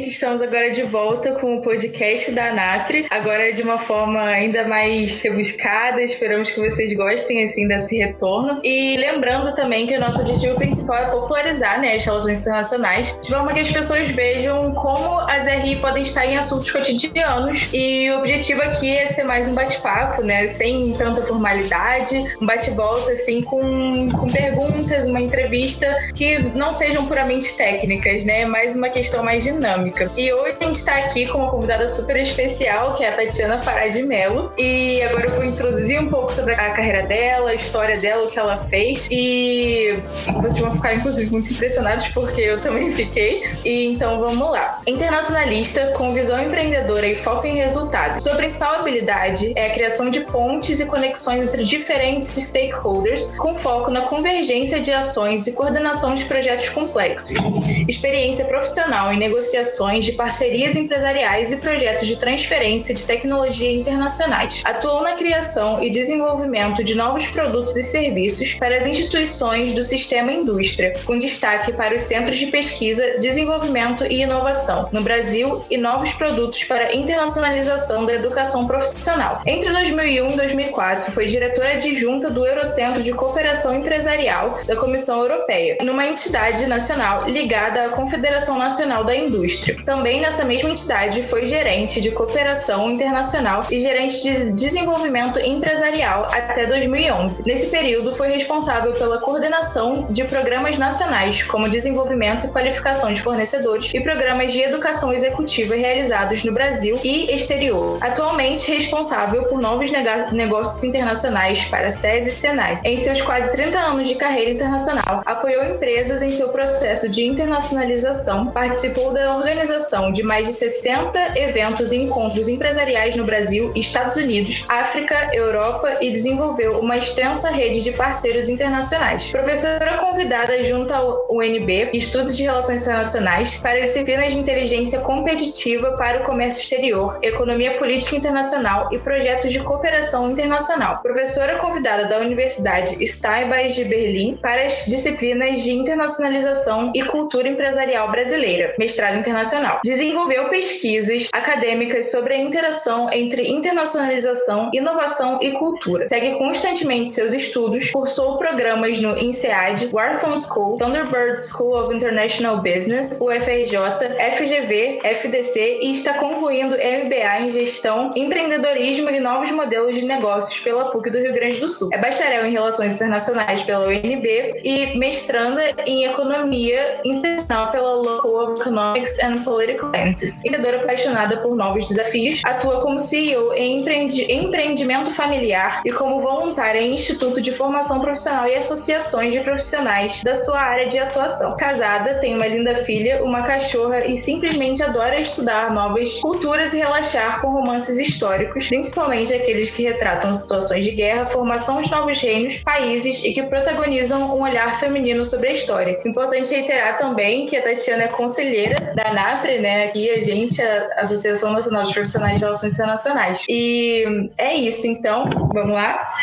gente, estamos agora de volta com o podcast da ANAPRE, agora de uma forma ainda mais rebuscada, esperamos que vocês gostem assim desse retorno. E lembrando também que o nosso objetivo principal é popularizar né, as relações internacionais, de forma que as pessoas vejam como as RI podem estar em assuntos cotidianos. E o objetivo aqui é ser mais um bate-papo, né, sem tanta formalidade, um bate-volta assim com, com perguntas, uma entrevista que não sejam puramente técnicas, né, mais uma questão mais dinâmica. E hoje a gente está aqui com uma convidada super especial, que é a Tatiana Farad Mello. E agora eu vou introduzir um pouco sobre a carreira dela, a história dela, o que ela fez. E vocês vão ficar, inclusive, muito impressionados, porque eu também fiquei. E então vamos lá. Internacionalista com visão empreendedora e foco em resultados. Sua principal habilidade é a criação de pontes e conexões entre diferentes stakeholders, com foco na convergência de ações e coordenação de projetos complexos. Experiência profissional em negociações de parcerias empresariais e projetos de transferência de tecnologia internacionais. Atuou na criação e desenvolvimento de novos produtos e serviços para as instituições do sistema indústria, com destaque para os centros de pesquisa, desenvolvimento e inovação no Brasil e novos produtos para internacionalização da educação profissional. Entre 2001 e 2004, foi diretora adjunta do Eurocentro de Cooperação Empresarial da Comissão Europeia, numa entidade nacional ligada à Confederação Nacional da Indústria. Também nessa mesma entidade foi gerente de cooperação internacional e gerente de desenvolvimento empresarial até 2011. Nesse período, foi responsável pela coordenação de programas nacionais, como desenvolvimento e qualificação de fornecedores e programas de educação executiva realizados no Brasil e exterior. Atualmente responsável por novos negócios internacionais para SES e Senai. Em seus quase 30 anos de carreira internacional, apoiou empresas em seu processo de internacionalização, participou da organização de mais de 60 eventos e encontros empresariais no Brasil, Estados Unidos, África, Europa e desenvolveu uma extensa rede de parceiros internacionais. Professora convidada junto ao UNB, Estudos de Relações Internacionais, para disciplinas de inteligência competitiva para o comércio exterior, economia política internacional e projetos de cooperação internacional. Professora convidada da Universidade Steinbeis de Berlim para as disciplinas de internacionalização e cultura empresarial brasileira, mestrado internacional. Desenvolveu pesquisas acadêmicas sobre a interação entre internacionalização, inovação e cultura. Segue constantemente seus estudos, cursou programas no INSEAD, Wharton School, Thunderbird School of International Business, UFRJ, FGV, FDC e está concluindo MBA em Gestão, Empreendedorismo e Novos Modelos de Negócios pela PUC do Rio Grande do Sul. É bacharel em Relações Internacionais pela UNB e mestranda em Economia Internacional pela Local Economics and Political Sciences. Empreendedora apaixonada por novos desafios, atua como CEO em empreendimento familiar e como voluntária em Instituto de Formação Profissional e associações de profissionais da sua área de atuação. Casada, tem uma linda filha, uma cachorra e simplesmente adora estudar novas culturas e relaxar com romances históricos, principalmente aqueles que retratam situações de guerra, formação de novos reinos, países e que protagonizam um olhar feminino sobre a história. Importante reiterar também que a Tatiana é conselheira da NAPRE, né? Aqui a gente, a Associação Nacional de Profissionais de Relações Internacionais. E é isso, então, vamos lá.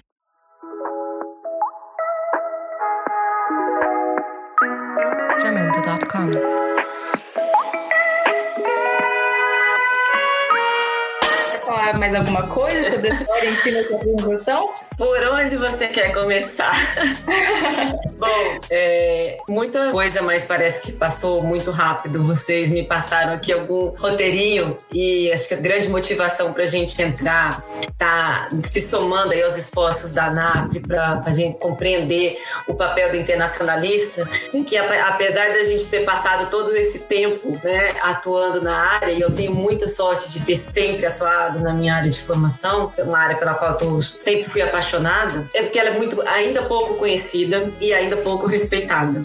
Mais alguma coisa sobre a história em si na sua apresentação? Por onde você quer começar? Bom, é, muita coisa, mas parece que passou muito rápido. Vocês me passaram aqui algum roteirinho e acho que a grande motivação para a gente entrar tá se somando aí aos esforços da ANAP para a gente compreender o papel do internacionalista, em que apesar da gente ter passado todo esse tempo né, atuando na área, e eu tenho muita sorte de ter sempre atuado na minha área de formação, uma área pela qual eu sempre fui apaixonada, é porque ela é muito ainda pouco conhecida e ainda pouco respeitada.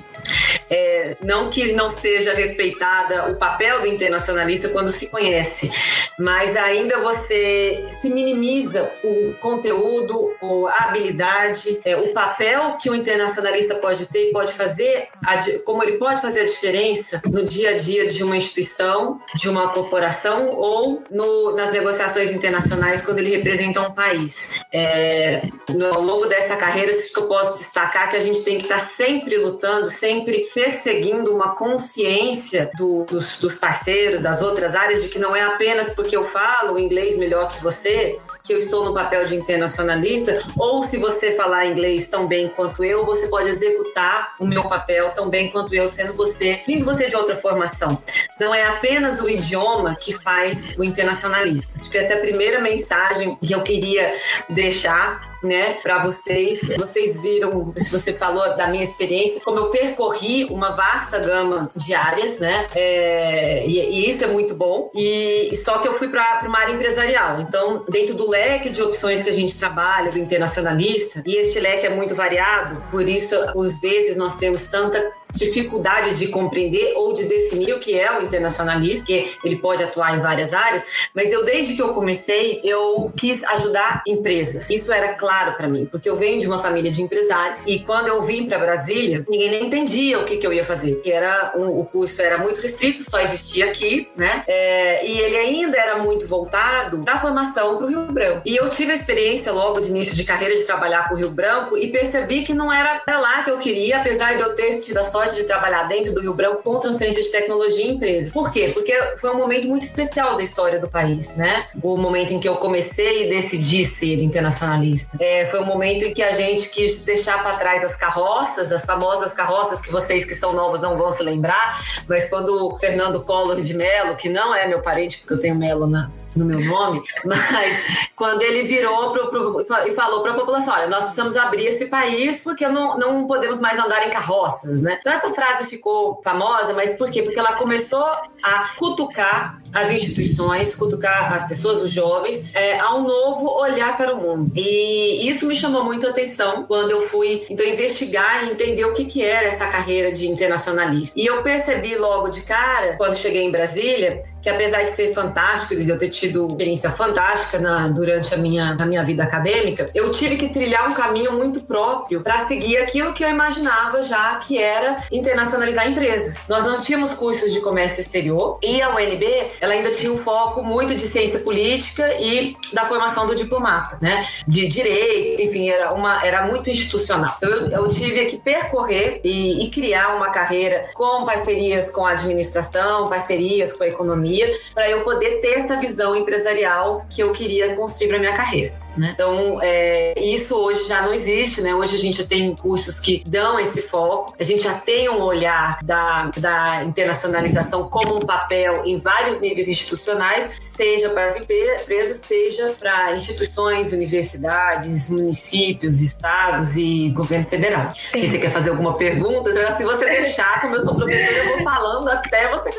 É, não que não seja respeitada o papel do internacionalista quando se conhece, mas ainda você se minimiza o conteúdo, a habilidade, é, o papel que o internacionalista pode ter e pode fazer, como ele pode fazer a diferença no dia a dia de uma instituição, de uma corporação ou no, nas negociações internacionais quando ele representa um país. É, no, ao longo dessa carreira, acho que eu posso destacar que a gente tem que estar sempre lutando, sempre perseguindo uma consciência do, dos, dos parceiros, das outras áreas, de que não é apenas porque eu falo inglês melhor que você, que eu estou no papel de internacionalista, ou se você falar inglês tão bem quanto eu, você pode executar o meu papel tão bem quanto eu, sendo você, vindo você de outra formação. Não é apenas o idioma que faz o internacionalista. Acho que essa é a primeira mensagem que eu queria deixar né, para vocês. Vocês viram, se você falou da minha experiência, como eu percorri uma vasta gama de áreas, né, é, e, e, isso é muito bom. E só que eu fui para uma área empresarial. Então, dentro do leque de opções que a gente trabalha, do internacionalista, e este leque é muito variado, por isso, às vezes, nós temos tanta dificuldade de compreender ou de definir o que é o internacionalista, que ele pode atuar em várias áreas, mas eu desde que eu comecei, eu quis ajudar empresas. Isso era claro para mim, porque eu venho de uma família de empresários e quando eu vim para Brasília, ninguém nem entendia o que, que eu ia fazer, que era um, o curso era muito restrito, só existia aqui, né? É, e ele ainda era muito voltado para formação para o Rio Branco. E eu tive a experiência logo de início de carreira de trabalhar com o Rio Branco e percebi que não era lá que eu queria, apesar de eu ter tido a sorte sorte de trabalhar dentro do Rio Branco com transferência de tecnologia em empresas. Por quê? Porque foi um momento muito especial da história do país, né? O momento em que eu comecei e decidi ser internacionalista. É, foi um momento em que a gente quis deixar para trás as carroças, as famosas carroças que vocês que são novos não vão se lembrar, mas quando o Fernando Collor de Mello, que não é meu parente, porque eu tenho Mello na, no meu nome, mas quando ele virou pro, pro, e falou para a população: olha, nós precisamos abrir esse país porque não, não podemos mais andar em carroças, né? Então essa frase ficou famosa, mas por quê? Porque ela começou a cutucar as instituições, cutucar as pessoas, os jovens, é, a um novo olhar para o mundo. E isso me chamou muito a atenção quando eu fui então investigar e entender o que, que era essa carreira de internacionalista. E eu percebi logo de cara, quando cheguei em Brasília, que apesar de ser fantástico, de eu ter tido experiência fantástica na, durante a minha, a minha vida acadêmica, eu tive que trilhar um caminho muito próprio para seguir aquilo que eu imaginava já que era internacionalizar empresas. Nós não tínhamos cursos de comércio exterior e a UNB ela ainda tinha um foco muito de ciência política e da formação do diplomata, né? De direito, enfim, era, uma, era muito institucional. Então eu, eu tive que percorrer e, e criar uma carreira com parcerias com a administração, parcerias com a economia, para eu poder ter essa visão visão empresarial que eu queria construir para minha carreira. Né? Então, é, isso hoje já não existe, né? Hoje a gente tem cursos que dão esse foco, a gente já tem um olhar da, da internacionalização como um papel em vários níveis institucionais, seja para as empresas, seja para instituições, universidades, municípios, estados e governo federal. Sim. Se você quer fazer alguma pergunta, se você deixar, como eu sou professora, eu vou falando até você.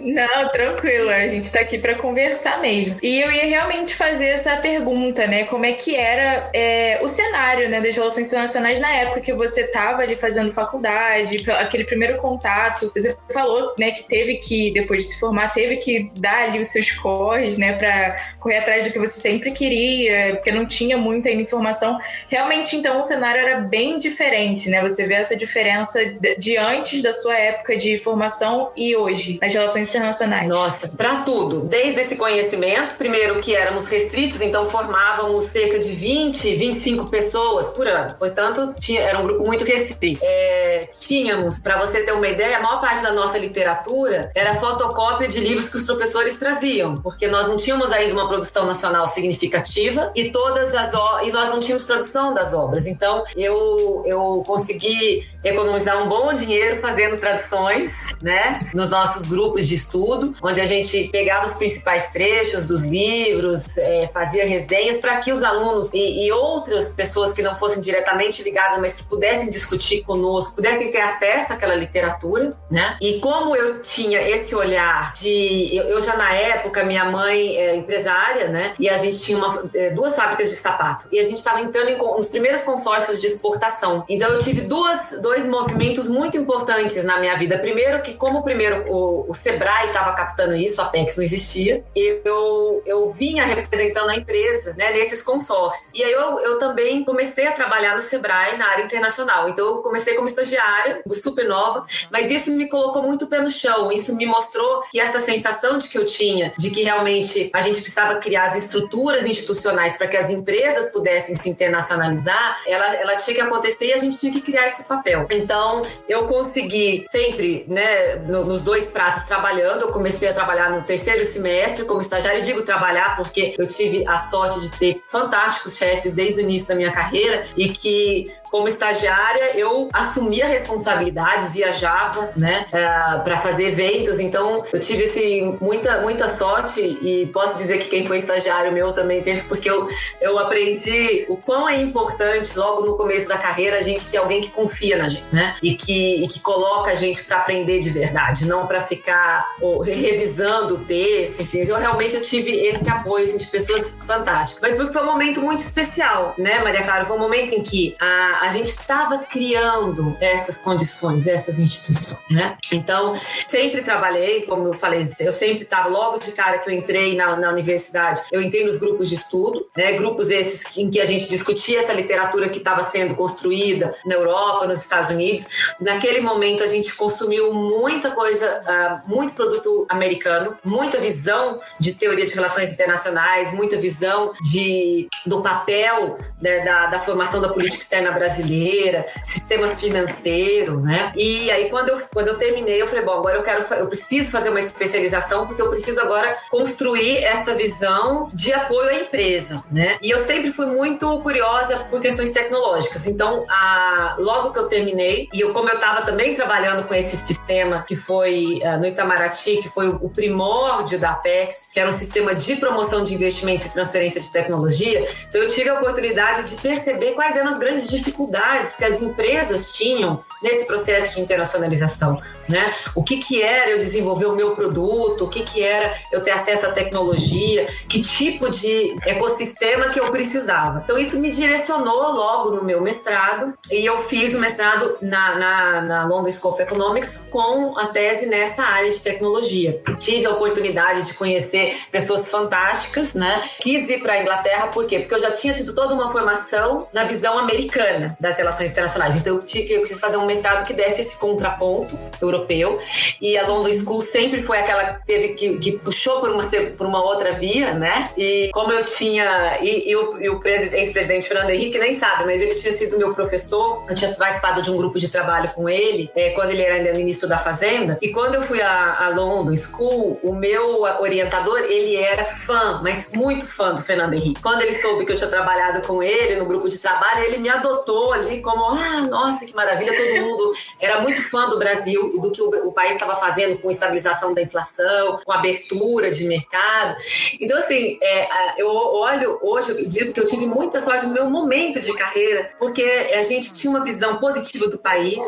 Não, tranquilo, a gente está aqui para conversar mesmo. E eu ia realmente fazer essa pergunta, né? Como é que era é, o cenário né, das relações internacionais na época que você estava ali fazendo faculdade, aquele primeiro contato. Você falou, né, que teve que, depois de se formar, teve que dar ali os seus corres, né, para correr atrás do que você sempre queria, porque não tinha muita informação. Realmente, então, o cenário era bem diferente, né? Você vê essa diferença de antes da sua época de formação e hoje, nas relações internacionais. Nossa, para tudo. Desde esse conhecimento, primeiro que éramos restritos, então formava estávamos cerca de 20, 25 pessoas por ano. Portanto, tinha, era um grupo muito restrito. É, tínhamos, para você ter uma ideia, a maior parte da nossa literatura era fotocópia de livros que os professores traziam, porque nós não tínhamos ainda uma produção nacional significativa e todas as e nós não tínhamos tradução das obras. Então, eu, eu consegui economizar um bom dinheiro fazendo traduções, né, nos nossos grupos de estudo, onde a gente pegava os principais trechos dos livros, é, fazia resenhas para que os alunos e, e, outras pessoas que não fossem diretamente ligadas, mas que pudessem discutir conosco, pudessem ter acesso àquela literatura, né? E como eu tinha esse olhar de. Eu, eu já na época, minha mãe é empresária, né? E a gente tinha uma, é, duas fábricas de sapato. E a gente estava entrando em, nos primeiros consórcios de exportação. Então eu tive duas, dois movimentos muito importantes na minha vida. Primeiro, que como primeiro o, o Sebrae estava captando isso, a Apex não existia, eu, eu vinha representando a empresa né, nesses consórcios. E aí eu, eu também comecei a trabalhar no Sebrae na área internacional. Então eu comecei como estagiária, super nova, mas isso me colocou muito pé no chão. Isso me mostrou que essa sensação de que eu tinha, de que realmente a gente precisava criar as estruturas institucionais para que as empresas pudessem se internacionalizar, ela, ela tinha que acontecer e a gente tinha que criar esse papel. Então eu consegui sempre, né, no, nos dois pratos trabalhando. Eu comecei a trabalhar no terceiro semestre como estagiária. E digo trabalhar porque eu tive a sorte de ter fantásticos chefes desde o início da minha carreira e que como estagiária, eu assumia responsabilidades, viajava, né, para fazer eventos. Então, eu tive assim, muita, muita sorte e posso dizer que quem foi estagiário meu também teve, porque eu, eu aprendi o quão é importante, logo no começo da carreira, a gente ter alguém que confia na gente, né, e que, e que coloca a gente para aprender de verdade, não para ficar ou, revisando o texto, enfim. Eu realmente eu tive esse apoio assim, de pessoas fantásticas. Mas foi um momento muito especial, né, Maria Clara? Foi um momento em que a a, gente estava criando essas condições, essas instituições, né? Então, sempre trabalhei, como eu falei, eu sempre estava, logo de cara que eu entrei na, na universidade, eu entrei nos grupos de estudo, né? Grupos esses em que a gente discutia essa literatura que estava sendo construída na Europa, nos Estados Unidos. Naquele momento, a gente consumiu muita coisa, uh, muito produto americano, muita visão de teoria de relações internacionais, muita visão de, do papel né, da, da formação da política externa brasileira brasileira, sistema financeiro, né? E aí quando eu, quando eu terminei, eu falei, bom, agora eu quero, eu preciso fazer uma especialização porque eu preciso agora construir essa visão de apoio à empresa, né? E eu sempre fui muito curiosa por questões tecnológicas. Então, a, logo que eu terminei, e eu, como eu estava também trabalhando com esse sistema que foi uh, no Itamaraty, que foi o, primórdio da Apex, que era um sistema de promoção de investimentos e transferência de tecnologia, então eu tive a oportunidade de perceber quais eram as grandes dificuldades dificuldades que as empresas tinham nesse processo de internacionalização, né? O que que era eu desenvolver o meu produto, o que que era eu ter acesso à tecnologia, que tipo de ecossistema que eu precisava. Então isso me direcionou logo no meu mestrado e eu fiz o mestrado na, na, na London School of Economics com a tese nessa área de tecnologia. Tive a oportunidade de conhecer pessoas fantásticas, né? Quis ir para a Inglaterra, por quê? Porque eu já tinha tido toda uma formação na visão americana das relações internacionais. Então eu, tinha, eu quis fazer um mestrado que desse esse contraponto europeu. E a London School sempre foi aquela que teve que, que puxou por uma, por uma outra via, né? E como eu tinha. E, e o, e o ex-presidente Fernando Henrique nem sabe, mas ele tinha sido meu professor. Eu tinha participado de um grupo de trabalho com ele é, quando ele era ainda ministro da Fazenda. E quando eu fui a London School, o meu orientador, ele era fã, mas muito fã do Fernando Henrique. Quando ele soube que eu tinha trabalhado com ele no grupo de trabalho, ele me adotou ali como, ah, nossa, que maravilha, todo mundo era muito fã do Brasil e do que o, o país estava fazendo com estabilização da inflação, com abertura de mercado. Então, assim, é, eu olho hoje e digo que eu tive muita sorte no meu momento de carreira, porque a gente tinha uma visão positiva do país,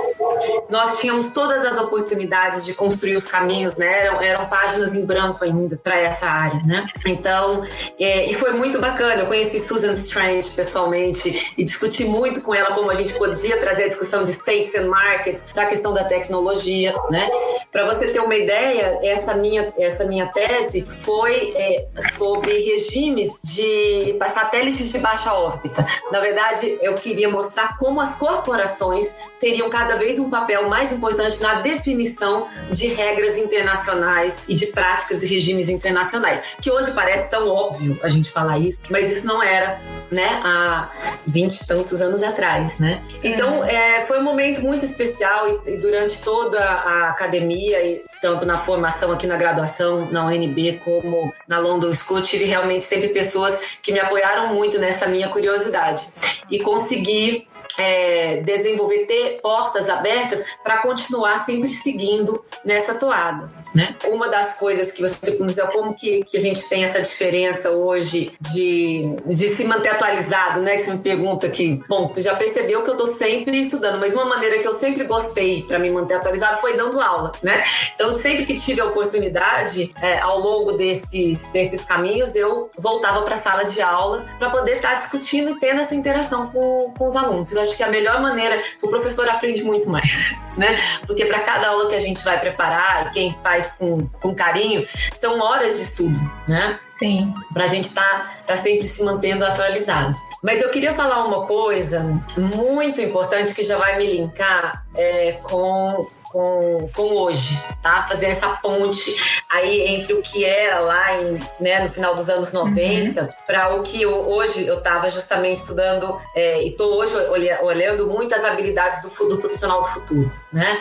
nós tínhamos todas as oportunidades de construir os caminhos, né? Eram, eram páginas em branco ainda para essa área, né? Então, é, e foi muito bacana. Eu conheci Susan Strange pessoalmente e discuti muito com ela como a gente podia trazer a discussão de states and markets, da questão da tecnologia, né? Para você ter uma ideia, essa minha, essa minha tese foi é, sobre regimes de satélites de baixa órbita. Na verdade, eu queria mostrar como as corporações teriam cada vez um papel mais importante na definição de regras internacionais e de práticas e regimes internacionais, que hoje parece tão óbvio a gente falar isso, mas isso não era, né, há vinte e tantos anos atrás, né? Então, é, foi um momento muito especial e, e, durante toda a academia, e tanto na formação aqui na graduação, na UNB, como na London School, tive realmente sempre pessoas que me apoiaram muito nessa minha curiosidade. E consegui é, desenvolver, ter portas abertas para continuar sempre seguindo nessa toada. Né? Uma das coisas que você dizer como que, que a gente tem essa diferença hoje de, de se manter atualizado, né? Que você me pergunta que, bom, já percebeu que eu estou sempre estudando, mas uma maneira que eu sempre gostei para me manter atualizado foi dando aula, né? Então, sempre que tive a oportunidade, é, ao longo desses, desses caminhos, eu voltava para a sala de aula para poder estar tá discutindo e tendo essa interação com, com os alunos. Eu acho que a melhor maneira, o professor aprende muito mais, né? Porque para cada aula que a gente vai preparar e quem faz faz com, com carinho, são horas de estudo, né? Sim. Pra gente estar tá, tá sempre se mantendo atualizado. Mas eu queria falar uma coisa muito importante que já vai me linkar é, com com, com hoje, tá? Fazer essa ponte aí entre o que era lá em, né, no final dos anos 90 uhum. para o que eu, hoje eu estava justamente estudando é, e estou hoje olhando muito as habilidades do, do profissional do futuro, né?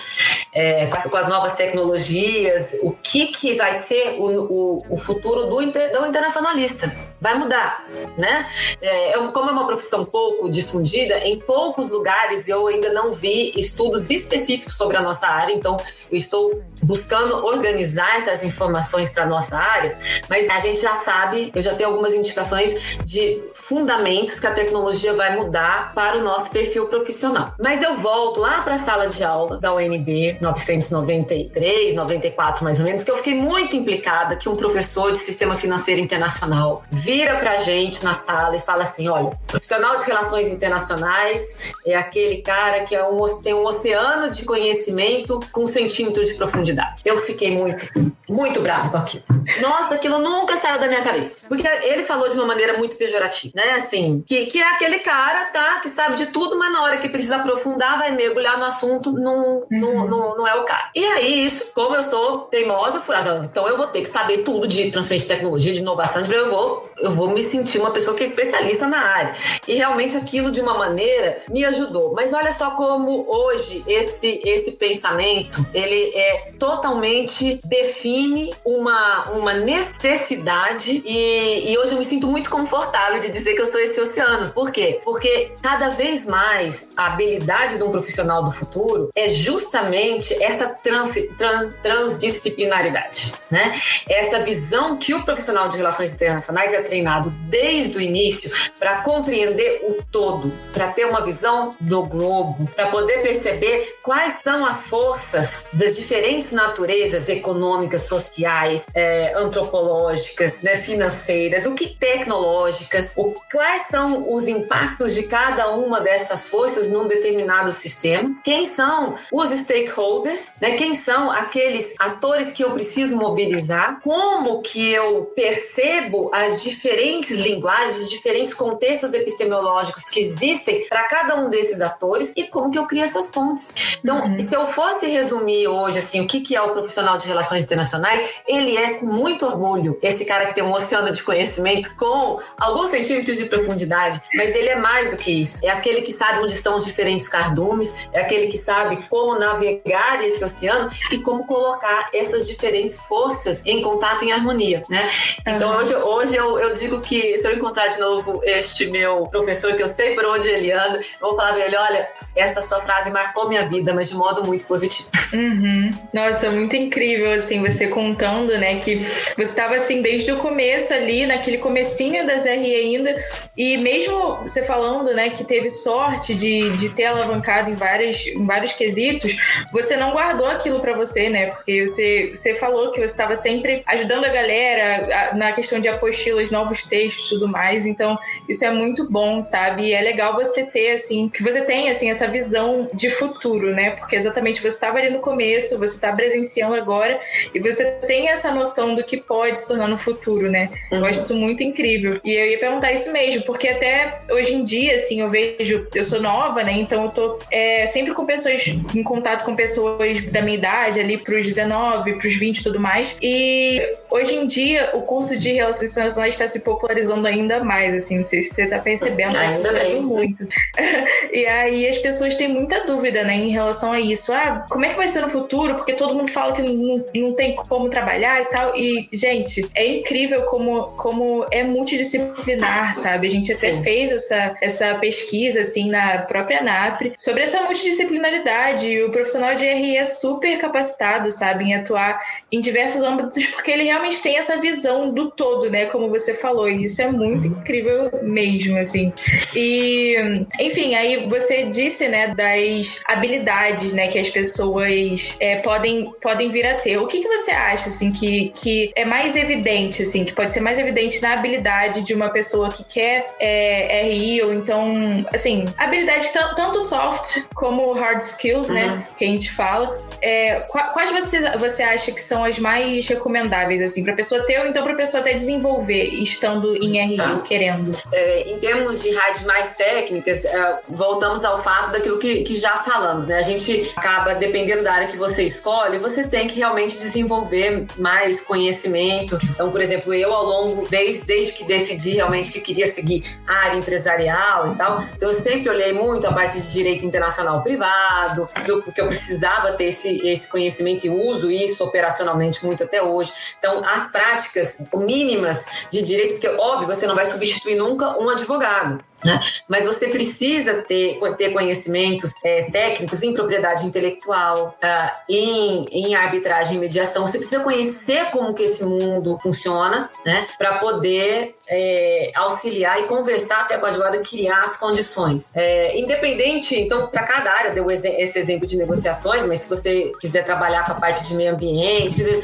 É, com, as novas tecnologias, o que, que vai ser o, o, o futuro do, do internacionalista? Vai mudar, né? É, como é uma profissão pouco difundida, em poucos lugares eu ainda não vi estudos específicos sobre a nossa área então eu estou buscando organizar essas informações para nossa área, mas a gente já sabe, eu já tenho algumas indicações de fundamentos que a tecnologia vai mudar para o nosso perfil profissional. Mas eu volto lá para a sala de aula da UNB 993, 94 mais ou menos, que eu fiquei muito implicada que um professor de sistema financeiro internacional vira para a gente na sala e fala assim, olha, profissional de relações internacionais é aquele cara que é um, tem um oceano de conhecimento com um centímetro de profundidade. Eu fiquei muito, muito bravo com aquilo. Nossa, aquilo nunca saiu da minha cabeça. Porque ele falou de uma maneira muito pejorativa, né? Assim, que, que é aquele cara, tá? Que sabe de tudo, mas na hora que precisa aprofundar, vai mergulhar no assunto, não, não, não, não é o cara. E aí, isso, como eu sou teimosa, furada, então eu vou ter que saber tudo de transferência de tecnologia, de inovação, eu vou, eu vou me sentir uma pessoa que é especialista na área. E realmente aquilo, de uma maneira, me ajudou. Mas olha só como hoje esse, esse pensamento ele é totalmente define uma, uma necessidade e, e hoje eu me sinto muito confortável de dizer que eu sou esse oceano. Por quê? Porque cada vez mais a habilidade de um profissional do futuro é justamente essa trans, trans, transdisciplinaridade, né? Essa visão que o profissional de relações internacionais é treinado desde o início para compreender o todo, para ter uma visão do globo, para poder perceber quais são as forças das diferentes naturezas econômicas, sociais, é, antropológicas, né, financeiras, o que tecnológicas, o, quais são os impactos de cada uma dessas forças num determinado sistema, quem são os stakeholders, né, quem são aqueles atores que eu preciso mobilizar, como que eu percebo as diferentes linguagens, diferentes contextos epistemológicos que existem para cada um desses atores e como que eu crio essas pontes. Então, uhum. se eu fosse resumir hoje assim, o que, que é o profissional de relações internacionais, ele é com muito orgulho esse cara que tem um oceano de conhecimento com alguns centímetros de profundidade, mas ele é mais do que isso. É aquele que sabe onde estão os diferentes cardumes, é aquele que sabe como navegar esse oceano e como colocar essas diferentes forças em contato em harmonia, né? Então hoje, hoje eu, eu digo que se eu encontrar de novo este meu professor, que eu sei por onde ele anda, eu vou falar pra ele, olha, essa sua frase marcou minha vida, mas de modo muito positivo positivo. Uhum. Nossa, muito incrível, assim, você contando, né, que você estava, assim, desde o começo ali, naquele comecinho das RE ainda, e mesmo você falando, né, que teve sorte de, de ter alavancado em, vários em vários quesitos, você não guardou aquilo para você, né, porque você, você falou que você estava sempre ajudando a galera na questão de apostilas, novos textos e tudo mais, então isso é muito bom, sabe, e é legal você ter, assim, que você tenha, assim, essa visão de futuro, né, porque exatamente você estava ali no começo, você está presenciando agora e você tem essa noção do que pode se tornar no futuro, né? Uhum. Eu acho isso muito incrível. E eu ia perguntar isso mesmo, porque até hoje em dia, assim, eu vejo, eu sou nova, né? Então eu tô é, sempre com pessoas, em contato com pessoas da minha idade, ali pros 19, pros 20 e tudo mais. E hoje em dia, o curso de Relações Internacionais está se popularizando ainda mais, assim, não sei se você está percebendo, mas popularizou muito. e aí as pessoas têm muita dúvida, né, em relação a isso. Ah, como é que vai ser no futuro? Porque todo mundo fala que não, não tem como trabalhar e tal. E, gente, é incrível como, como é multidisciplinar, sabe? A gente até Sim. fez essa, essa pesquisa, assim, na própria NAPRE, sobre essa multidisciplinaridade. E o profissional de RI é super capacitado, sabe, em atuar em diversos âmbitos, porque ele realmente tem essa visão do todo, né? Como você falou. E isso é muito uhum. incrível mesmo, assim. E, enfim, aí você disse, né, das habilidades, né, que as pessoas é, podem, podem vir a ter. O que, que você acha, assim, que, que é mais evidente, assim, que pode ser mais evidente na habilidade de uma pessoa que quer é, RI, ou então, assim, habilidade tanto soft como hard skills, né, uhum. né, que a gente fala. É, quais você, você acha que são as mais recomendáveis, assim, pra pessoa ter, ou então pra pessoa até desenvolver, estando em RI, tá. querendo? É, em termos de rádios mais técnicas, é, voltamos ao fato daquilo que, que já falamos, né? A gente acaba, dependendo da área que você escolhe, você tem que realmente desenvolver mais conhecimento. Então, por exemplo, eu ao longo, desde, desde que decidi realmente que queria seguir a área empresarial e tal, então eu sempre olhei muito a parte de direito internacional privado, porque eu precisava ter esse, esse conhecimento e uso isso operacionalmente muito até hoje. Então, as práticas mínimas de direito, porque óbvio, você não vai substituir nunca um advogado. Né? Mas você precisa ter, ter conhecimentos é, técnicos em propriedade intelectual, uh, em, em arbitragem e mediação. Você precisa conhecer como que esse mundo funciona, né? Para poder é, auxiliar e conversar até com a advogada criar as condições. É, independente, então, para cada área, deu esse exemplo de negociações, mas se você quiser trabalhar com a parte de meio ambiente, quiser,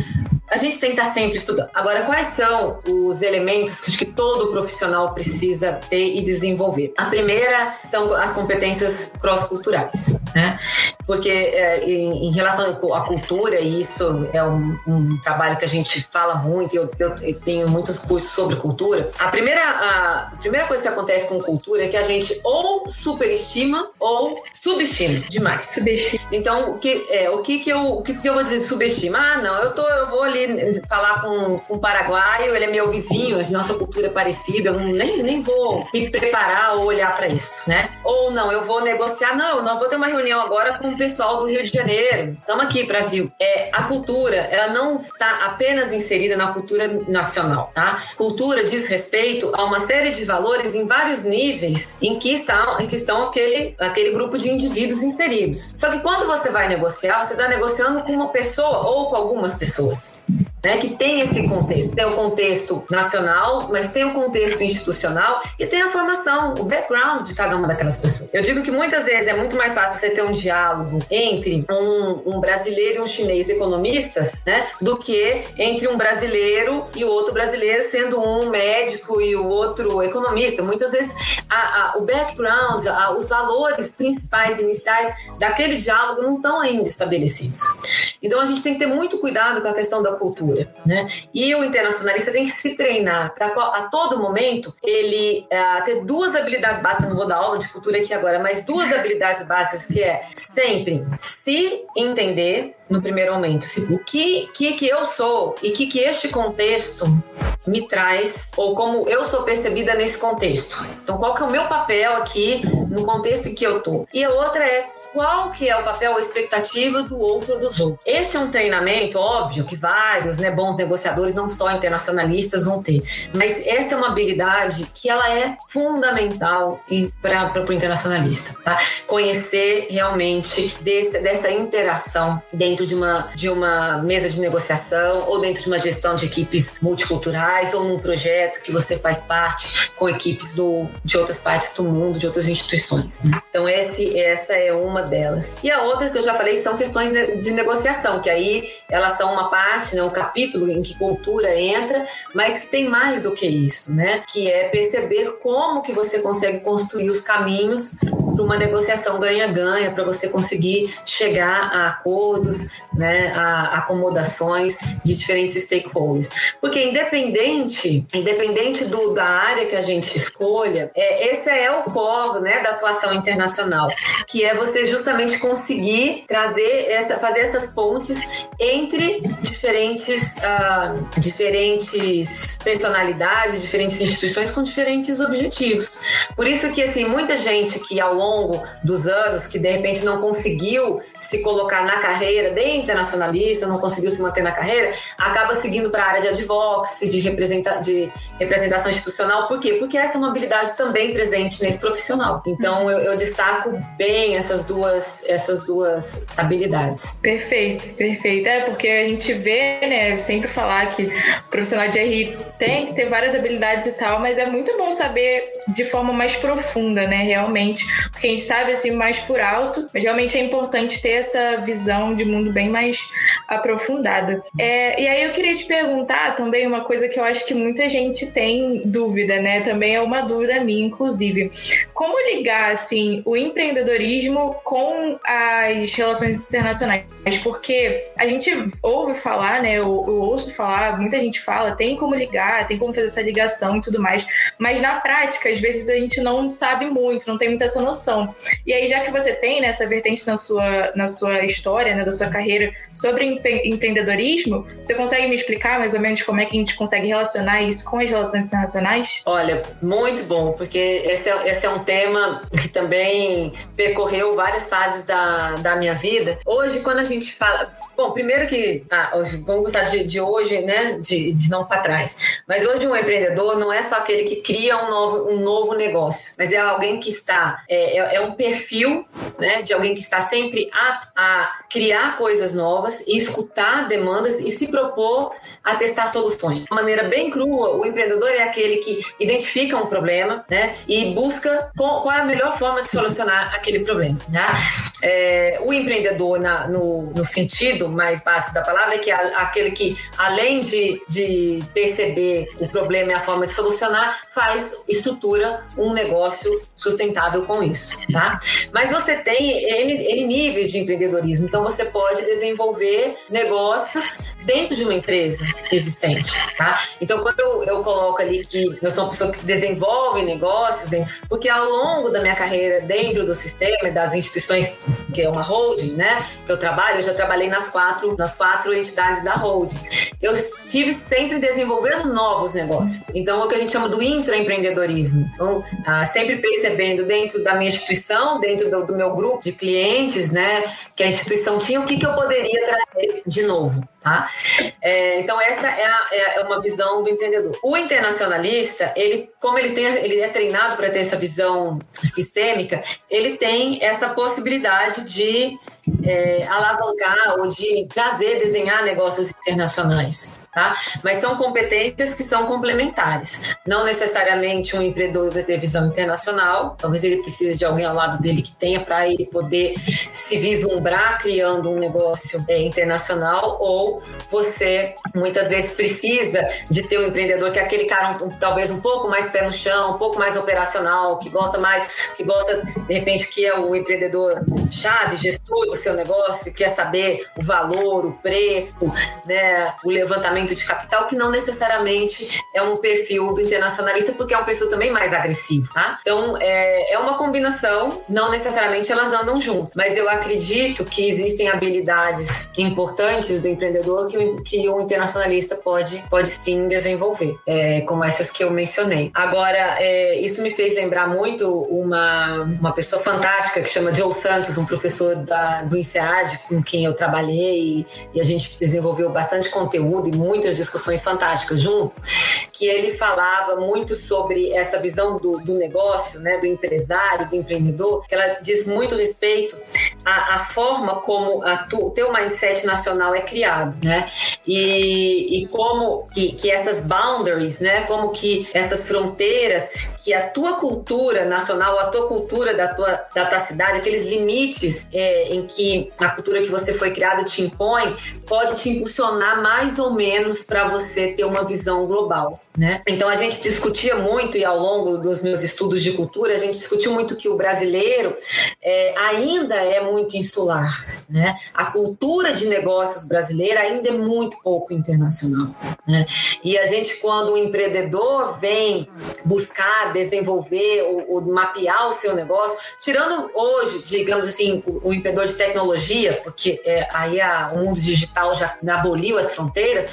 a gente tem que estar sempre estudando. Agora, quais são os elementos que todo profissional precisa ter e desenvolver? A primeira são as competências cross-culturais, né? Porque é, em, em, relação à cultura, e isso é um, um, trabalho que a gente fala muito, eu, eu, eu, tenho muitos cursos sobre cultura. A primeira, a primeira coisa que acontece com cultura é que a gente ou superestima ou subestima demais. Subestima. Então, o que, é, o que, que, eu, o que, que eu vou dizer subestima? Ah, não, eu, tô, eu vou ali falar com, com um paraguaio, ele é meu vizinho, a nossa cultura é parecida, eu nem, nem vou me preparar ou olhar para isso, né? Ou não, eu vou negociar, não, nós vamos ter uma reunião agora com pessoal do Rio de Janeiro. Estamos aqui, Brasil. É, a cultura, ela não está apenas inserida na cultura nacional, tá? Cultura diz respeito a uma série de valores em vários níveis em que estão, em que estão aquele, aquele grupo de indivíduos inseridos. Só que quando você vai negociar, você está negociando com uma pessoa ou com algumas pessoas né, que tem esse contexto. Tem o contexto nacional, mas tem o contexto institucional e tem a formação, o background de cada uma daquelas pessoas. Eu digo que muitas vezes é muito mais fácil você ter um diálogo entre um, um brasileiro e um chinês economistas, né, do que entre um brasileiro e outro brasileiro, sendo um médico e o outro economista. Muitas vezes a, a, o background, a, os valores principais iniciais daquele diálogo não estão ainda estabelecidos. Então a gente tem que ter muito cuidado com a questão da cultura, né? E o internacionalista tem que se treinar para a todo momento ele é, ter duas habilidades básicas. Não vou dar aula de cultura aqui agora, mas duas habilidades básicas que é sempre se entender no primeiro momento, se, o que, que que eu sou e que que este contexto me traz ou como eu sou percebida nesse contexto. Então, qual que é o meu papel aqui no contexto em que eu tô? E a outra é qual que é o papel ou expectativa do outro ou dos outros. Este é um treinamento, óbvio, que vários né, bons negociadores, não só internacionalistas, vão ter. Mas essa é uma habilidade que ela é fundamental para o internacionalista, tá? Conhecer realmente desse, dessa interação dentro de uma, de uma mesa de negociação ou dentro de uma gestão de equipes multiculturais ou num projeto que você faz parte com equipes do, de outras partes do mundo, de outras instituições. Né? Então, esse, essa é uma delas. E a outra que eu já falei são questões de negociação, que aí elas são uma parte, né, um capítulo em que cultura entra, mas que tem mais do que isso, né? Que é perceber como que você consegue construir os caminhos para uma negociação ganha-ganha, para você conseguir chegar a acordos, né, a acomodações de diferentes stakeholders. Porque independente, independente do, da área que a gente escolha, é, esse é o core né, da atuação internacional, que é você justamente conseguir trazer essa, fazer essas pontes entre diferentes, uh, diferentes personalidades, diferentes instituições com diferentes objetivos. Por isso que assim muita gente que ao longo dos anos que de repente não conseguiu se colocar na carreira de internacionalista, não conseguiu se manter na carreira, acaba seguindo para a área de advocacy, de, representa de representação institucional. Por quê? Porque essa é uma habilidade também presente nesse profissional. Então eu, eu destaco bem essas duas, essas duas habilidades. Perfeito, perfeito. É porque a gente vê, né, sempre falar que o profissional de RI tem que ter várias habilidades e tal, mas é muito bom saber de forma mais profunda, né, realmente, porque a gente sabe assim mais por alto, mas realmente é importante ter essa visão de mundo bem mais aprofundada. É, e aí eu queria te perguntar também uma coisa que eu acho que muita gente tem dúvida, né? Também é uma dúvida minha, inclusive. Como ligar, assim, o empreendedorismo com as relações internacionais? Porque a gente ouve falar, né? Eu, eu ouço falar, muita gente fala, tem como ligar, tem como fazer essa ligação e tudo mais, mas na prática, às vezes a gente não sabe muito, não tem muita essa noção. E aí, já que você tem né, essa vertente na sua, na sua história, né, da sua carreira sobre empre empreendedorismo, você consegue me explicar mais ou menos como é que a gente consegue relacionar isso com as relações internacionais? Olha, muito bom, porque esse é, esse é um tema que também percorreu várias fases da, da minha vida. Hoje, quando a gente fala. Bom, primeiro que. Ah, vamos gostar de, de hoje, né? De, de não para trás. Mas hoje, um empreendedor não é só aquele que cria um novo, um novo negócio, mas é alguém que está. É, é, é um perfil né, de alguém que está sempre apto a criar coisas novas, escutar demandas e se propor a testar soluções. De maneira bem crua, o empreendedor é aquele que identifica um problema né, e busca qual é a melhor forma de solucionar aquele problema. Né? É, o empreendedor, na, no, no, sentido mais básico da palavra, é que é aquele que, além de, de perceber o problema e a forma de solucionar, faz, estrutura um negócio sustentável com isso. Tá? Mas você tem N, N níveis de empreendedorismo, então você pode desenvolver negócios dentro de uma empresa existente. Tá? Então, quando eu, eu coloco ali que eu sou uma pessoa que desenvolve negócios, porque ao longo da minha carreira dentro do sistema, das instituições que é uma holding, né? Que eu trabalho, eu já trabalhei nas quatro, nas quatro entidades da holding. Eu estive sempre desenvolvendo novos negócios. Então, é o que a gente chama do intraempreendedorismo. Então, ah, sempre percebendo dentro da minha instituição, dentro do, do, meu grupo de clientes, né? Que a instituição tinha, o que, que eu poderia trazer de novo. Tá? É, então essa é, a, é, uma visão do empreendedor. O internacionalista, ele, como ele tem, ele é treinado para ter essa visão sistêmica, ele tem essa possibilidade de é, alavancar ou de trazer, desenhar negócios internacionais tá? Mas são competências que são complementares. Não necessariamente um empreendedor vai ter visão internacional, talvez ele precise de alguém ao lado dele que tenha para ele poder se vislumbrar criando um negócio é, internacional, ou você muitas vezes precisa de ter um empreendedor que é aquele cara um, talvez um pouco mais pé no chão, um pouco mais operacional, que gosta mais, que gosta de repente que é o empreendedor chave, gestor do seu negócio, que quer saber o valor, o preço, né, o levantamento de capital, que não necessariamente é um perfil do internacionalista, porque é um perfil também mais agressivo, tá? Então, é, é uma combinação, não necessariamente elas andam juntas, mas eu acredito que existem habilidades importantes do empreendedor que, o, que o internacionalista pode, pode sim desenvolver, é, como essas que eu mencionei. Agora, é, isso me fez lembrar muito uma, uma pessoa fantástica que chama Joe Santos, um professor da, do INSEAD, com quem eu trabalhei e, e a gente desenvolveu bastante conteúdo e muito muitas discussões fantásticas juntos, que ele falava muito sobre essa visão do, do negócio, né, do empresário, do empreendedor, que ela diz muito respeito à, à forma como o teu mindset nacional é criado, né? e, e como que, que essas boundaries, né, como que essas fronteiras que a tua cultura nacional, a tua cultura da tua, da tua cidade, aqueles limites é, em que a cultura que você foi criada te impõe, pode te impulsionar mais ou menos para você ter uma visão global. Né? Então a gente discutia muito, e ao longo dos meus estudos de cultura, a gente discutiu muito que o brasileiro é, ainda é muito insular. Né? A cultura de negócios brasileira ainda é muito pouco internacional. Né? E a gente, quando o empreendedor vem buscar desenvolver ou, ou mapear o seu negócio, tirando hoje, digamos assim, o, o empreendedor de tecnologia, porque é, aí a, o mundo digital já aboliu as fronteiras,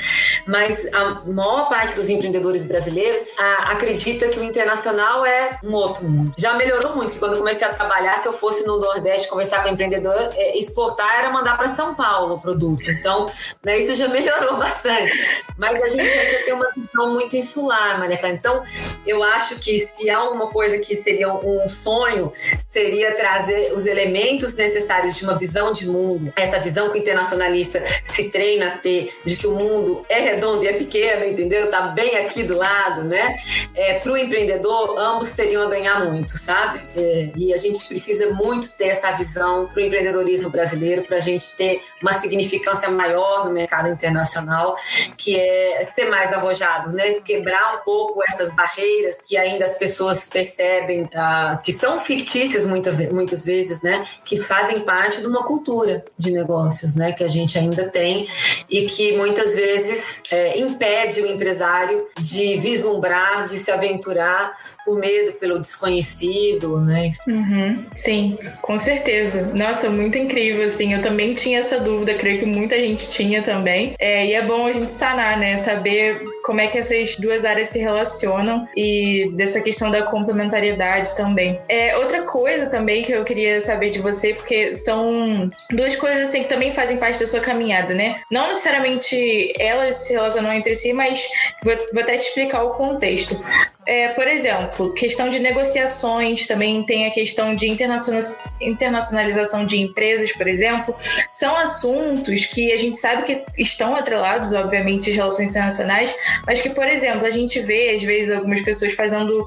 mas a maior parte dos empreendedores empreendedores brasileiros a, acredita que o internacional é um outro mundo. Já melhorou muito, que quando eu comecei a trabalhar, se eu fosse no Nordeste conversar com o empreendedor, é, exportar era mandar para São Paulo o produto. Então, né, isso já melhorou bastante. Mas a gente ainda tem uma visão muito insular, Maria Clara. Então, eu acho que se há uma coisa que seria um sonho, seria trazer os elementos necessários de uma visão de mundo, essa visão que o internacionalista se treina a ter, de que o mundo é redondo e é pequeno, entendeu? Tá bem aqui aqui do lado, né? É, para o empreendedor, ambos teriam a ganhar muito, sabe? É, e a gente precisa muito ter essa visão para o empreendedorismo brasileiro, para a gente ter uma significância maior no mercado internacional, que é ser mais arrojado, né? Quebrar um pouco essas barreiras que ainda as pessoas percebem, ah, que são fictícias muitas, muitas vezes, né? Que fazem parte de uma cultura de negócios, né? Que a gente ainda tem e que muitas vezes é, impede o empresário de vislumbrar, de se aventurar por medo, pelo desconhecido, né? Uhum, sim, com certeza. Nossa, muito incrível, assim. Eu também tinha essa dúvida, creio que muita gente tinha também. É, e é bom a gente sanar, né? Saber como é que essas duas áreas se relacionam e dessa questão da complementariedade também. É, outra coisa também que eu queria saber de você, porque são duas coisas assim que também fazem parte da sua caminhada, né? Não necessariamente elas se relacionam entre si, mas vou, vou até te explicar o contexto. É, por exemplo, questão de negociações, também tem a questão de internacionalização de empresas, por exemplo, são assuntos que a gente sabe que estão atrelados, obviamente, às relações internacionais, mas que, por exemplo, a gente vê, às vezes, algumas pessoas fazendo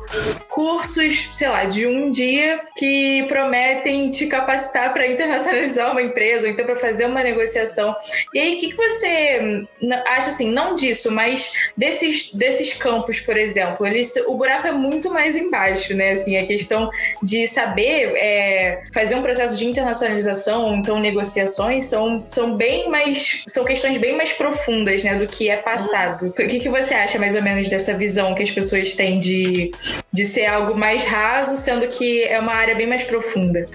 cursos, sei lá, de um dia que prometem te capacitar para internacionalizar uma empresa, ou então para fazer uma negociação. E aí, o que, que você acha, assim, não disso, mas desses, desses campos, por exemplo, eles o buraco é muito mais embaixo, né? Assim, a questão de saber é, fazer um processo de internacionalização, então negociações, são, são bem mais. são questões bem mais profundas, né? Do que é passado. O que, que você acha, mais ou menos, dessa visão que as pessoas têm de, de ser algo mais raso, sendo que é uma área bem mais profunda?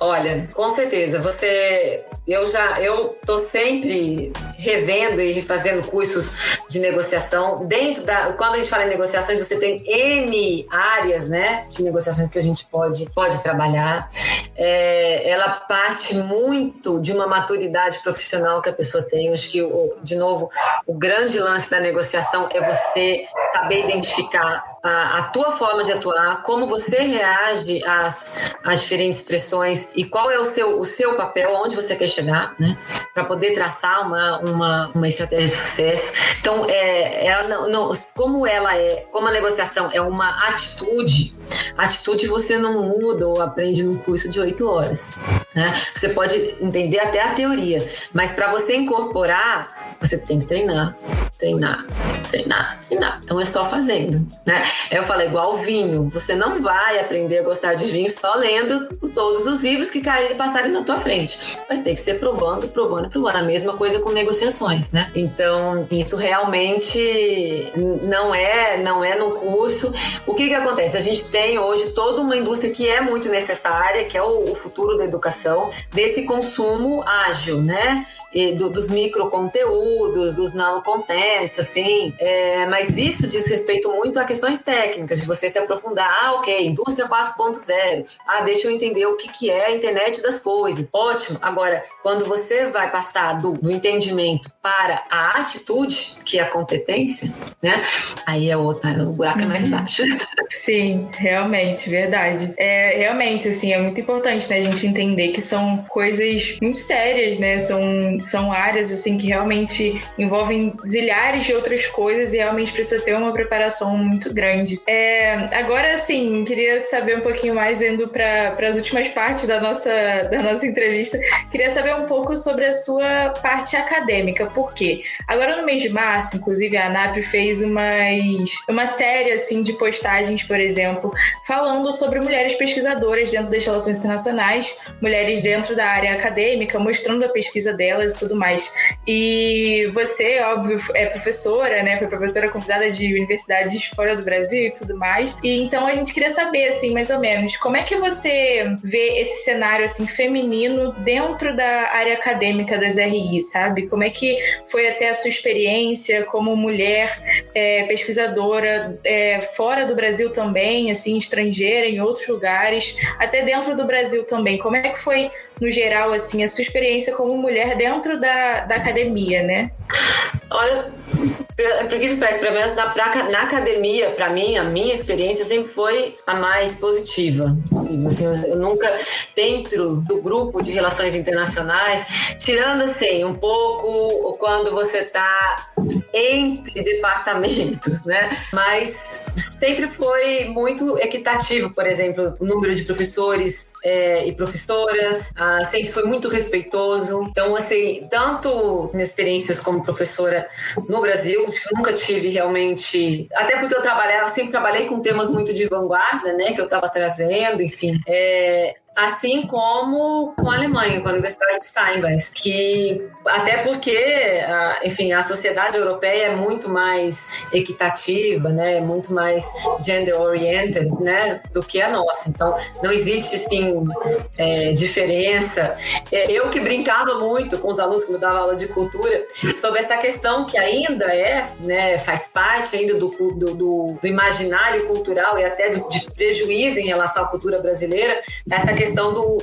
Olha, com certeza. Você. Eu já. Eu tô sempre revendo e fazendo cursos de negociação. Dentro da. Quando a gente fala em negociações, você tem N áreas né, de negociações que a gente pode, pode trabalhar. É, ela parte muito de uma maturidade profissional que a pessoa tem. Acho que, de novo, o grande lance da negociação é você saber identificar a, a, tua forma de atuar, como você reage às, às diferentes pressões e qual é o seu, o seu papel, onde você quer chegar, né? Para poder traçar uma, uma, uma estratégia de sucesso. Então, é, ela não, não, como ela é, como a negociação é uma atitude, atitude você não muda ou aprende num curso de oito horas. Né? Você pode entender até a teoria, mas para você incorporar, você tem que treinar, treinar, treinar, treinar. Então é só fazendo, né? Eu falo igual vinho, você não vai aprender a gostar de vinho só lendo todos os livros que caírem e passarem na tua frente. Vai ter que ser provando, provando, provando. A mesma coisa com negociações, né? Então isso realmente não é, não é no curso. O que que acontece? A gente tem hoje toda uma indústria que é muito necessária, que é o, o futuro da educação, desse consumo ágil, né? E do, dos microconteúdos, dos nanocontents, assim. É, mas isso diz respeito muito a questões técnicas, de você se aprofundar. Ah, ok, indústria 4.0. Ah, deixa eu entender o que, que é a internet das coisas. Ótimo. Agora, quando você vai passar do, do entendimento para a atitude, que é a competência, né? Aí é outra, o buraco é mais uhum. baixo. Sim, realmente, verdade. É, realmente, assim, é muito importante, né, a gente entender que são coisas muito sérias, né? São são, áreas assim que realmente envolvem zilhares de outras coisas e realmente precisa ter uma preparação muito grande. É, agora, assim, queria saber um pouquinho mais, indo para as últimas partes da nossa, da nossa entrevista, queria saber um pouco sobre a sua parte acadêmica. Por quê? Agora, no mês de março, inclusive, a ANAP fez umas, uma série assim, de postagens, por exemplo, falando sobre mulheres pesquisadoras dentro das relações internacionais, mulheres dentro da área acadêmica, mostrando a pesquisa delas e tudo mais. E você, óbvio, é professora, né? Foi professora convidada de universidades fora do Brasil e tudo mais. E então a gente queria saber, assim, mais ou menos, como é que você vê esse cenário, assim, feminino dentro da área acadêmica das RI, sabe? Como é que foi até a sua experiência como mulher é, pesquisadora é, fora do Brasil também, assim, estrangeira, em outros lugares, até dentro do Brasil também. Como é que foi no geral, assim, a sua experiência como mulher dentro da, da academia, né? Olha, por que parece, pelo menos na, na academia, para mim, a minha experiência sempre foi a mais positiva. Assim, eu nunca, dentro do grupo de relações internacionais, tirando assim, um pouco quando você está entre departamentos, né? Mas sempre foi muito equitativo, por exemplo, o número de professores é, e professoras, ah, sempre foi muito respeitoso. Então, assim, tanto minhas experiências como professora no Brasil, nunca tive realmente. Até porque eu trabalhava, sempre trabalhei com temas muito de vanguarda, né? Que eu estava trazendo, enfim. É, assim como com a Alemanha, com a Universidade de Steinbach, que até porque, enfim, a sociedade europeia é muito mais equitativa, né, muito mais gender oriented, né, do que a nossa. Então, não existe assim é, diferença. É, eu que brincava muito com os alunos que me davam aula de cultura sobre essa questão que ainda é, né, faz parte ainda do, do, do imaginário cultural e até de prejuízo em relação à cultura brasileira, essa questão questão do,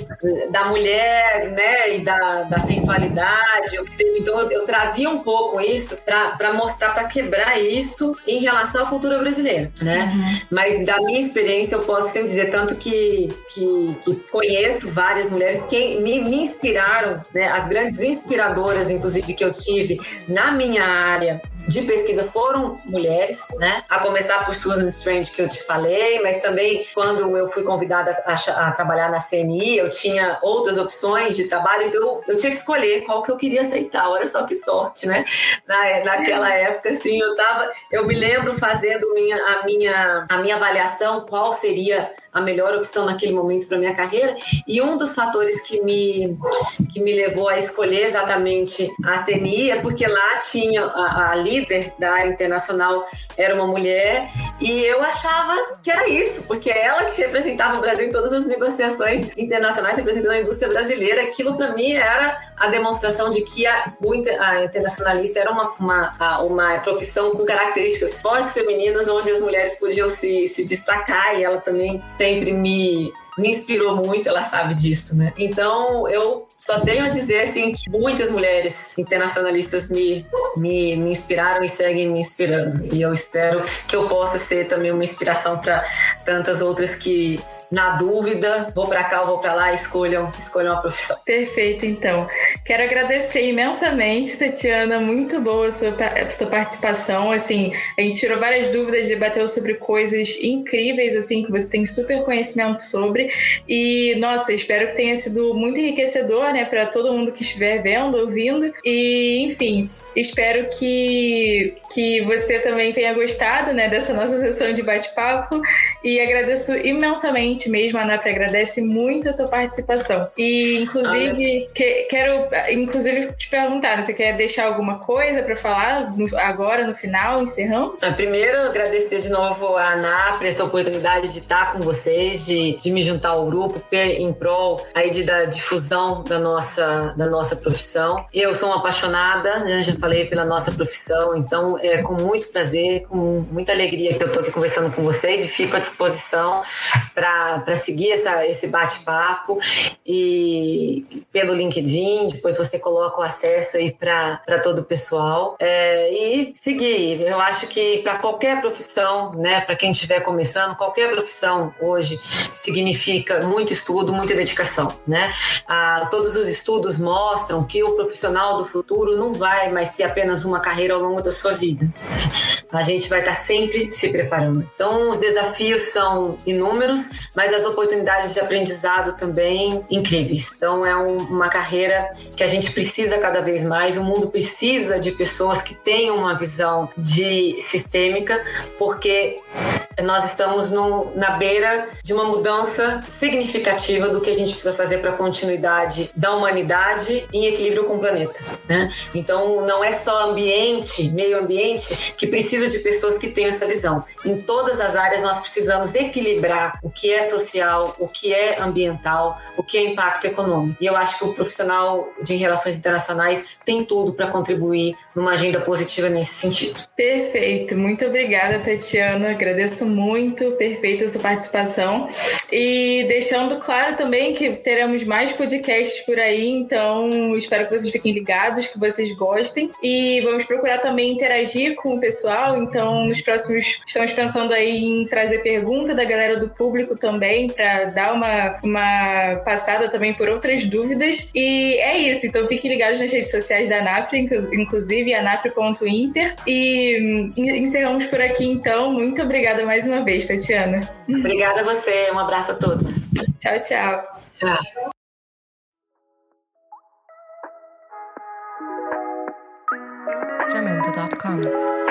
da mulher, né, e da, da sensualidade, então eu, eu, trazia um pouco isso para mostrar, para quebrar isso em relação à cultura brasileira, né? Uhum. Mas da minha experiência eu posso sempre dizer tanto que, que, que conheço várias mulheres que me, me inspiraram, né, as grandes inspiradoras, inclusive que eu tive na minha área de pesquisa foram mulheres, né? A começar por Susan Strange, que eu te falei, mas também quando eu fui convidada a, a trabalhar na CNI, eu tinha outras opções de trabalho, então eu, eu, tinha que escolher qual que eu queria aceitar. Olha só que sorte, né? Na, naquela época, assim, eu tava, eu me lembro fazendo minha, a, minha, a minha avaliação, qual seria a melhor opção naquele momento para minha carreira, e um dos fatores que me, que me levou a escolher exatamente a CNI é porque lá tinha a, a líder da área internacional era uma mulher e eu achava que era isso, porque é ela que representava o Brasil em todas as negociações internacionais representando a indústria brasileira. Aquilo para mim era a demonstração de que a, a internacionalista era uma, uma, uma profissão com características fortes femininas, onde as mulheres podiam se, se destacar e ela também sempre me me inspirou muito, ela sabe disso, né? Então, eu só tenho a dizer, assim, que muitas mulheres internacionalistas me, me, me inspiraram e seguem me inspirando. E eu espero que eu possa ser também uma inspiração para tantas outras que na dúvida, vou para cá ou vou para lá, escolham, escolham a profissão. Perfeito, então. Quero agradecer imensamente, Tatiana, muito boa a sua, a sua participação, assim, a gente tirou várias dúvidas, debateu sobre coisas incríveis, assim, que você tem super conhecimento sobre, e, nossa, espero que tenha sido muito enriquecedor, né, para todo mundo que estiver vendo, ouvindo, e, enfim, Espero que, que você também tenha gostado né, dessa nossa sessão de bate-papo e agradeço imensamente mesmo, a NAP agradece muito a tua participação. E, inclusive, que, quero inclusive te perguntar, você quer deixar alguma coisa para falar agora, no final, encerrando? Ah, primeiro, agradecer de novo a ANAP essa oportunidade de estar com vocês, de, de me juntar ao grupo em prol aí de, da difusão da nossa, da nossa profissão. Eu sou uma apaixonada, já falei, pela nossa profissão. Então, é com muito prazer, com muita alegria que eu estou aqui conversando com vocês e fico à disposição para seguir essa, esse bate-papo e pelo LinkedIn, depois você coloca o acesso aí para todo o pessoal é, e seguir. Eu acho que para qualquer profissão, né, para quem estiver começando, qualquer profissão hoje significa muito estudo, muita dedicação, né? Ah, todos os estudos mostram que o profissional do futuro não vai mais ser apenas uma carreira ao longo da sua vida. A gente vai estar sempre se preparando. Então, os desafios são inúmeros, mas as oportunidades de aprendizado também incríveis. Então, é um, uma carreira que a gente precisa cada vez mais. O mundo precisa de pessoas que tenham uma visão de sistêmica, porque nós estamos no, na beira de uma mudança significativa do que a gente precisa fazer para a continuidade da humanidade em equilíbrio com o planeta. Né? Então, não é só ambiente, meio ambiente, que precisa de pessoas que tenham essa visão. Em todas as áreas, nós precisamos equilibrar o que é social, o que é ambiental, o que é impacto econômico. E eu acho que o profissional de relações internacionais tem tudo para contribuir numa agenda positiva nesse sentido. Perfeito. Muito obrigada, Tatiana. Agradeço muito. Perfeita sua participação. E deixando claro também que teremos mais podcasts por aí, então espero que vocês fiquem ligados, que vocês gostem. E vamos procurar também interagir com o pessoal. Então, nos próximos, estamos pensando aí em trazer pergunta da galera do público também, para dar uma, uma passada também por outras dúvidas. E é isso. Então, fiquem ligados nas redes sociais da ANAPRE, inclusive anapre.inter. E encerramos por aqui, então. Muito obrigada mais uma vez, Tatiana. Obrigada a você. Um abraço a todos. Tchau, tchau. Tchau. Jamendo.com